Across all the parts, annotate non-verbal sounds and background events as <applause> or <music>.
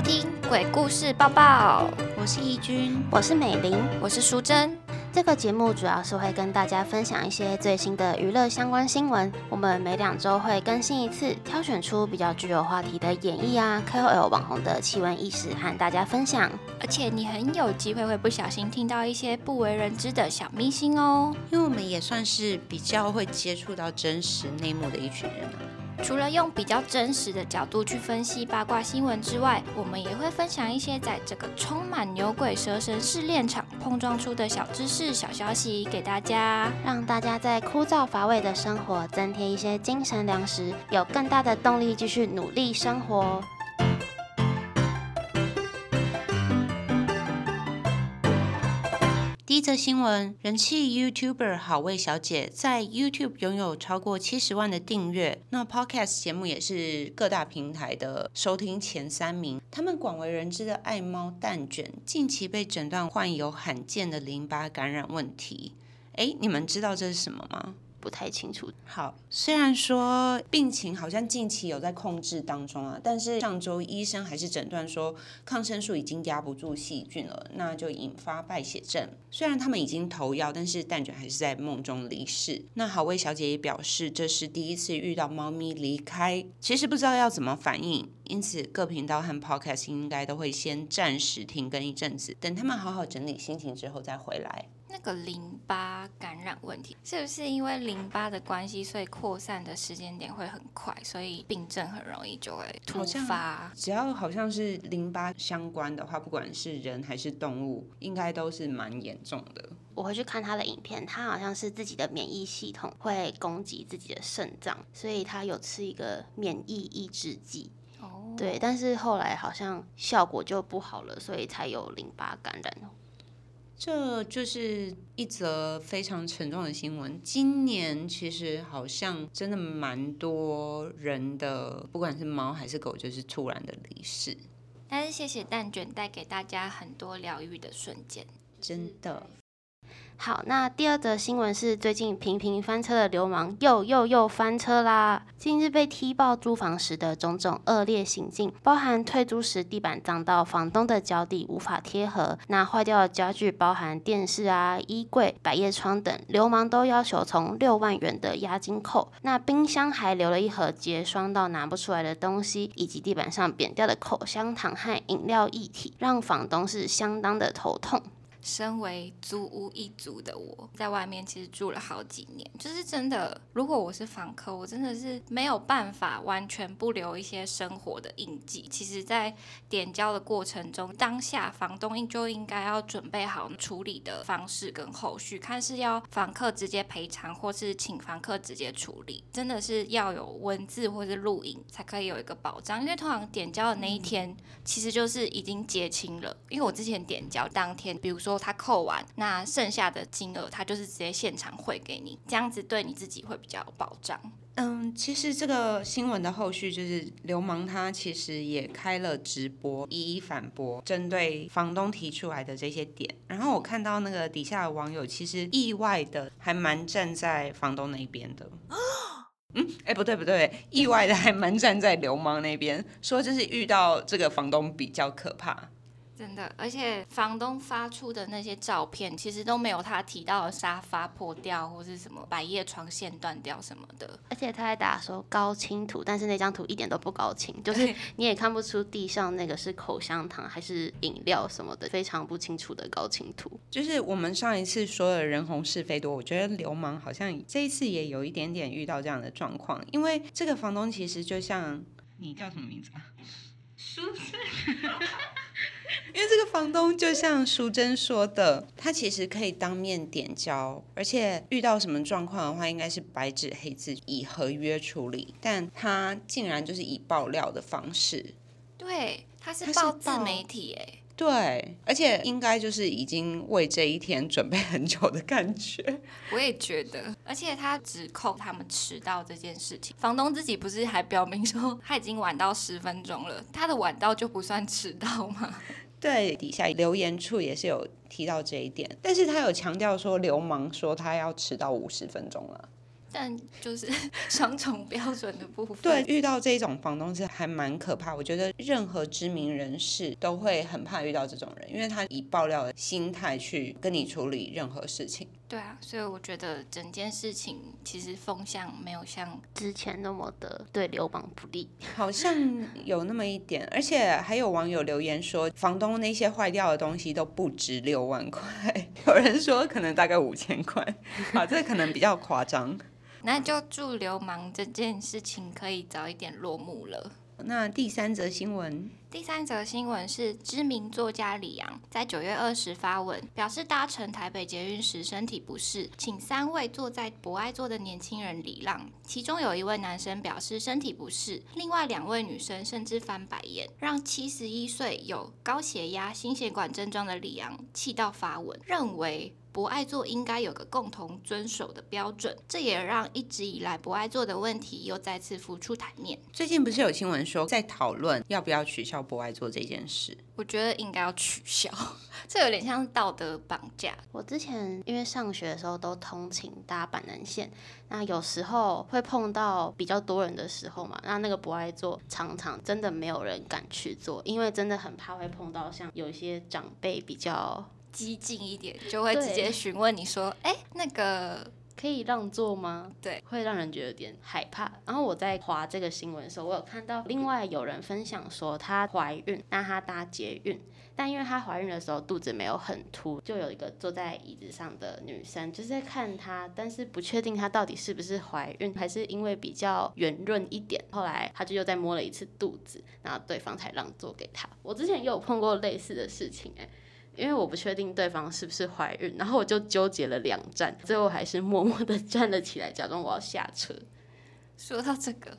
收听《鬼故事报报》，我是怡君，我是美玲，我是淑珍。这个节目主要是会跟大家分享一些最新的娱乐相关新闻。我们每两周会更新一次，挑选出比较具有话题的演绎啊、KOL 网红的奇闻异事和大家分享。而且你很有机会会不小心听到一些不为人知的小秘辛哦。因为我们也算是比较会接触到真实内幕的一群人啊。除了用比较真实的角度去分析八卦新闻之外，我们也会分享一些在这个充满牛鬼蛇神试炼场碰撞出的小知识、小消息给大家，让大家在枯燥乏味的生活增添一些精神粮食，有更大的动力继续努力生活。第一则新闻：人气 YouTuber 好味小姐在 YouTube 拥有超过七十万的订阅，那 Podcast 节目也是各大平台的收听前三名。他们广为人知的爱猫蛋卷，近期被诊断患有罕见的淋巴感染问题。哎，你们知道这是什么吗？不太清楚。好，虽然说病情好像近期有在控制当中啊，但是上周医生还是诊断说抗生素已经压不住细菌了，那就引发败血症。虽然他们已经投药，但是蛋卷还是在梦中离世。那好味小姐也表示，这是第一次遇到猫咪离开，其实不知道要怎么反应，因此各频道和 podcast 应该都会先暂时停更一阵子，等他们好好整理心情之后再回来。那个淋巴感染问题，是不是因为淋巴的关系，所以扩散的时间点会很快，所以病症很容易就会突发？只要好像是淋巴相关的话，不管是人还是动物，应该都是蛮严重的。我会去看他的影片，他好像是自己的免疫系统会攻击自己的肾脏，所以他有吃一个免疫抑制剂。哦，对，但是后来好像效果就不好了，所以才有淋巴感染。这就是一则非常沉重的新闻。今年其实好像真的蛮多人的，不管是猫还是狗，就是突然的离世。但是谢谢蛋卷带给大家很多疗愈的瞬间，真的。好，那第二则新闻是最近频频翻车的流氓又又又翻车啦！近日被踢爆租房时的种种恶劣行径，包含退租时地板脏到房东的脚底无法贴合，那坏掉的家具包含电视啊、衣柜、百叶窗等，流氓都要求从六万元的押金扣。那冰箱还留了一盒结霜到拿不出来的东西，以及地板上扁掉的口香糖和饮料液体，让房东是相当的头痛。身为租屋一族的我，在外面其实住了好几年，就是真的，如果我是房客，我真的是没有办法完全不留一些生活的印记。其实，在点交的过程中，当下房东应就应该要准备好处理的方式跟后续，看是要房客直接赔偿，或是请房客直接处理，真的是要有文字或是录影才可以有一个保障。因为通常点交的那一天，其实就是已经结清了。因为我之前点交当天，比如说。他扣完，那剩下的金额他就是直接现场汇给你，这样子对你自己会比较有保障。嗯，其实这个新闻的后续就是流氓他其实也开了直播，一一反驳针对房东提出来的这些点。然后我看到那个底下的网友其实意外的还蛮站在房东那边的。<gasps> 嗯，哎，不对不对，意外的还蛮站在流氓那边，说就是遇到这个房东比较可怕。真的，而且房东发出的那些照片，其实都没有他提到的沙发破掉或是什么百叶窗线断掉什么的。而且他还打说高清图，但是那张图一点都不高清，就 <laughs> 是你也看不出地上那个是口香糖还是饮料什么的，非常不清楚的高清图。就是我们上一次说的人红是非多，我觉得流氓好像这一次也有一点点遇到这样的状况，因为这个房东其实就像你叫什么名字啊？舒珍。<laughs> 因为这个房东就像淑珍说的，他其实可以当面点交，而且遇到什么状况的话，应该是白纸黑字以合约处理，但他竟然就是以爆料的方式，对，他是报自媒体哎。对，而且应该就是已经为这一天准备很久的感觉。我也觉得，而且他指控他们迟到这件事情，房东自己不是还表明说他已经晚到十分钟了，他的晚到就不算迟到吗？<laughs> 对，底下留言处也是有提到这一点，但是他有强调说流氓说他要迟到五十分钟了。但就是 <laughs> 双重标准的部分。对，遇到这种房东是还蛮可怕。我觉得任何知名人士都会很怕遇到这种人，因为他以爆料的心态去跟你处理任何事情。对啊，所以我觉得整件事情其实风向没有像之前那么的对流氓不利。<laughs> 好像有那么一点，而且还有网友留言说，房东那些坏掉的东西都不值六万块，<laughs> 有人说可能大概五千块，啊，这可能比较夸张。那就祝流氓这件事情可以早一点落幕了。那第三则新闻，第三则新闻是知名作家李阳在九月二十发文，表示搭乘台北捷运时身体不适，请三位坐在博爱座的年轻人礼让。其中有一位男生表示身体不适，另外两位女生甚至翻白眼，让七十一岁有高血压、心血管症状的李阳气到发文，认为。博爱座应该有个共同遵守的标准，这也让一直以来博爱座的问题又再次浮出台面。最近不是有新闻说在讨论要不要取消博爱座这件事？我觉得应该要取消，这有点像道德绑架。我之前因为上学的时候都通勤搭板南线，那有时候会碰到比较多人的时候嘛，那那个博爱座常常真的没有人敢去做，因为真的很怕会碰到像有一些长辈比较。激进一点，就会直接询问你说：“哎，那个可以让座吗？”对，会让人觉得有点害怕。然后我在划这个新闻的时候，我有看到另外有人分享说，她怀孕，那她搭捷运，但因为她怀孕的时候肚子没有很凸，就有一个坐在椅子上的女生就是在看她，但是不确定她到底是不是怀孕，还是因为比较圆润一点。后来她就又再摸了一次肚子，然后对方才让座给她。我之前也有碰过类似的事情，哎。因为我不确定对方是不是怀孕，然后我就纠结了两站，最后还是默默的站了起来，假装我要下车。说到这个，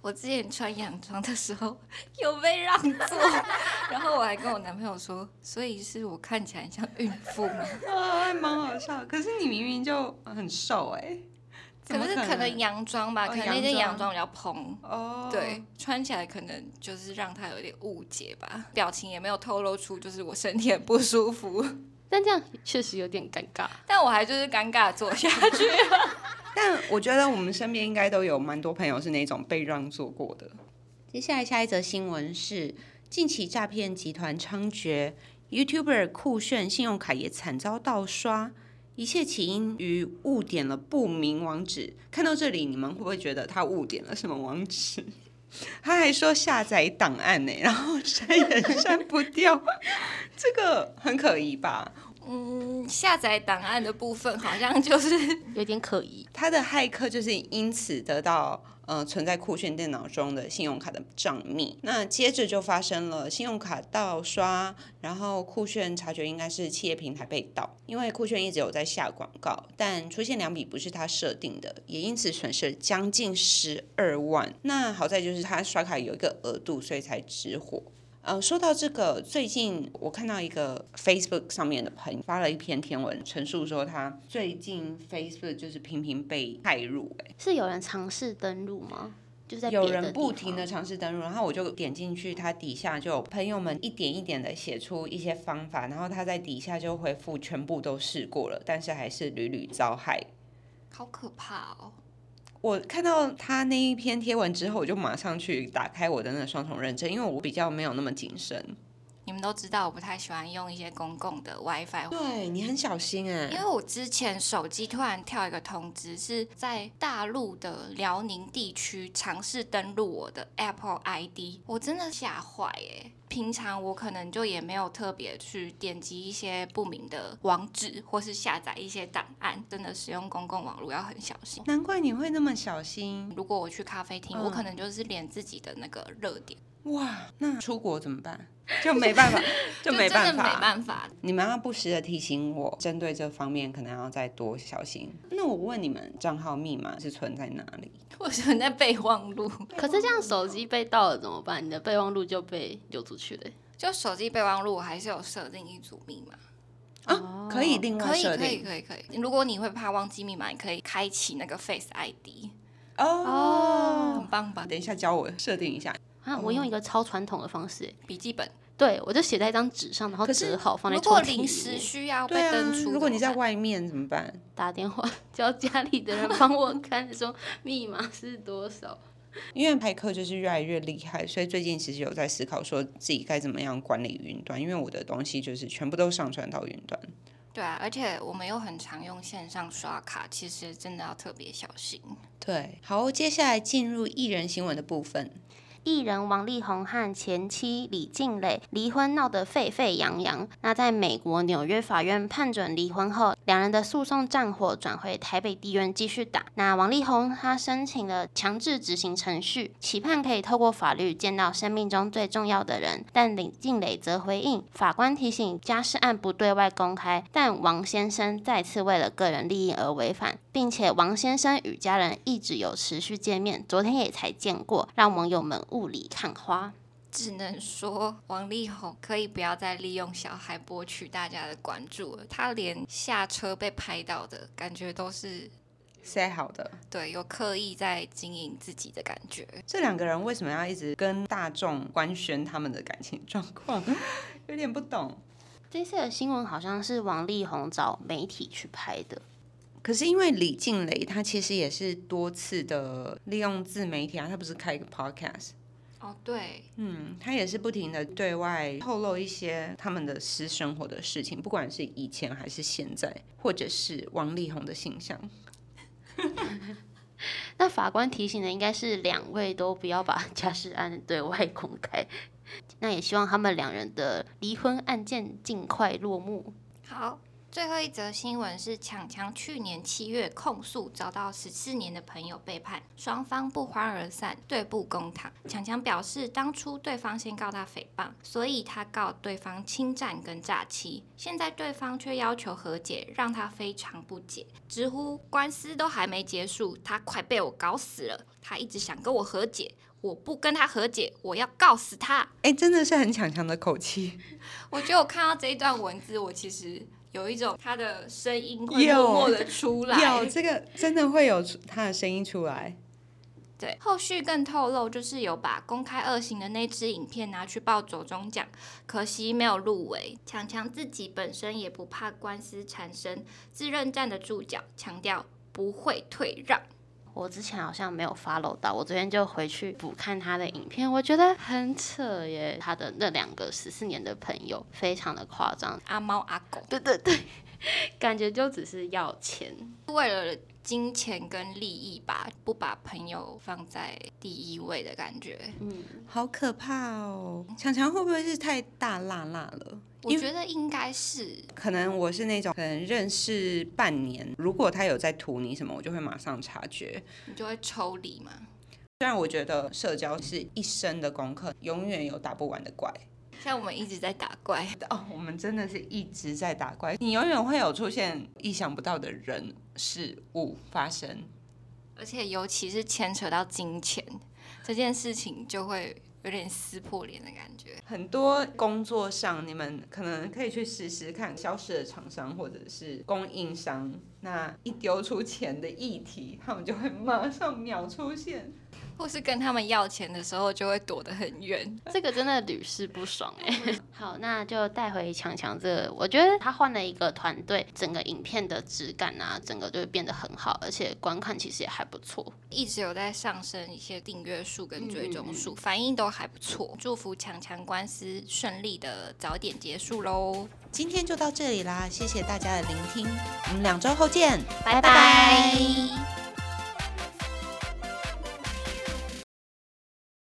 我之前穿洋装的时候有被让座，<laughs> 然后我还跟我男朋友说，所以是我看起来像孕妇吗？啊，<laughs> 还蛮好笑。可是你明明就很瘦哎。可是可能洋装吧，可能那件洋装比较蓬，哦对，穿起来可能就是让他有点误解吧，表情也没有透露出就是我身体很不舒服，<laughs> 但这样确实有点尴尬，但我还就是尴尬坐下去。<laughs> 但我觉得我们身边应该都有蛮多朋友是那种被让座过的。接下来下一则新闻是近期诈骗集团猖獗，YouTuber 酷炫信用卡也惨遭盗刷。一切起因于误点了不明网址。看到这里，你们会不会觉得他误点了什么网址？<laughs> 他还说下载档案呢，<laughs> 然后删也删不掉，<laughs> 这个很可疑吧？嗯，下载档案的部分好像就是有点可疑。他的骇客就是因此得到。呃，存在酷炫电脑中的信用卡的账密，那接着就发生了信用卡盗刷，然后酷炫察觉应该是企业平台被盗，因为酷炫一直有在下广告，但出现两笔不是他设定的，也因此损失将近十二万。那好在就是他刷卡有一个额度，所以才止火。呃，说到这个，最近我看到一个 Facebook 上面的朋友发了一篇天文，陈述说他最近 Facebook 就是频频被害入，哎，是有人尝试登录吗？就在有人不停的尝试登录，然后我就点进去，他底下就有朋友们一点一点的写出一些方法，然后他在底下就回复全部都试过了，但是还是屡屡遭害，好可怕哦。我看到他那一篇贴文之后，我就马上去打开我的那个双重认证，因为我比较没有那么谨慎。你们都知道，我不太喜欢用一些公共的 WiFi。对你很小心哎，因为我之前手机突然跳一个通知，是在大陆的辽宁地区尝试登录我的 Apple ID，我真的吓坏哎。平常我可能就也没有特别去点击一些不明的网址，或是下载一些档案，真的使用公共网络要很小心。难怪你会那么小心。如果我去咖啡厅，我可能就是连自己的那个热点。哇，那出国怎么办？<laughs> 就没办法，<laughs> 就没办法，没办法。你们要不时的提醒我，针对这方面可能要再多小心。那我问你们，账号密码是存在哪里？我存在备忘录。<laughs> 可是这样手机被盗了怎么办？你的备忘录就被流出去了。就手机备忘录，我还是有设定一组密码啊，可以另外设定，可以，可以，可以。如果你会怕忘记密码，你可以开启那个 Face ID。哦，很棒吧？等一下教我设定一下。啊，我用一个超传统的方式欸，笔记本。对我就写在一张纸上，然后折好放在如果抽屉里临时。需要被登出，，如果你在外面怎么办？<laughs> 打电话叫家里的人帮我看，说密码是多少。因为排课就是越来越厉害，所以最近其实有在思考说自己该怎么样管理云端，因为我的东西就是全部都上传到云端。对啊，而且我们又很常用线上刷卡，其实真的要特别小心。对，好，接下来进入艺人新闻的部分。艺人王力宏和前妻李静蕾离婚闹得沸沸扬扬。那在美国纽约法院判准离婚后，两人的诉讼战火转回台北地院继续打。那王力宏他申请了强制执行程序，期盼可以透过法律见到生命中最重要的人。但李静蕾则回应，法官提醒家事案不对外公开，但王先生再次为了个人利益而违反，并且王先生与家人一直有持续见面，昨天也才见过，让网友们雾里看花。只能说王力宏可以不要再利用小孩博取大家的关注了。他连下车被拍到的感觉都是塞好的，对有刻意在经营自己的感觉。这两个人为什么要一直跟大众官宣他们的感情状况？<laughs> 有点不懂。这次的新闻好像是王力宏找媒体去拍的，可是因为李静蕾，她其实也是多次的利用自媒体啊，她不是开一个 podcast，哦，对，嗯，他也是不停的对外透露一些他们的私生活的事情，不管是以前还是现在，或者是王力宏的形象。<laughs> 那法官提醒的应该是两位都不要把家事案对外公开。那也希望他们两人的离婚案件尽快落幕。好。最后一则新闻是强强去年七月控诉遭到十四年的朋友背叛，双方不欢而散，对簿公堂。强强表示，当初对方先告他诽谤，所以他告对方侵占跟诈欺，现在对方却要求和解，让他非常不解，直呼官司都还没结束，他快被我搞死了，他一直想跟我和解。我不跟他和解，我要告死他。哎，真的是很强强的口气。<laughs> 我觉得我看到这一段文字，我其实有一种他的声音会有默默的出来。有这个真的会有他的声音出来。对，后续更透露，就是有把公开恶行的那支影片拿去报走中奖，可惜没有入围。强强自己本身也不怕官司缠身，自认站得住脚，强调不会退让。我之前好像没有 follow 到，我昨天就回去补看他的影片，我觉得很扯耶。他的那两个十四年的朋友非常的夸张，阿猫阿狗对对对，<laughs> 感觉就只是要钱。为了金钱跟利益吧，不把朋友放在第一位的感觉。嗯，好可怕哦！强强会不会是太大辣辣了？我觉得应该是可能我是那种可能认识半年，如果他有在图你什么，我就会马上察觉。你就会抽离嘛。虽然我觉得社交是一生的功课，永远有打不完的怪。像我们一直在打怪，<laughs> 哦，我们真的是一直在打怪，你永远会有出现意想不到的人事物发生。而且尤其是牵扯到金钱这件事情，就会有点撕破脸的感觉。很多工作上，你们可能可以去试试看，消失的厂商或者是供应商，那一丢出钱的议题，他们就会马上秒出现。或是跟他们要钱的时候，就会躲得很远。这个真的屡试不爽哎。<laughs> 好，那就带回强强这个，我觉得他换了一个团队，整个影片的质感啊，整个就会变得很好，而且观看其实也还不错。一直有在上升一些订阅数跟追踪数，反应都还不错。祝福强强官司顺利的早点结束喽，今天就到这里啦，谢谢大家的聆听，我们两周后见，拜拜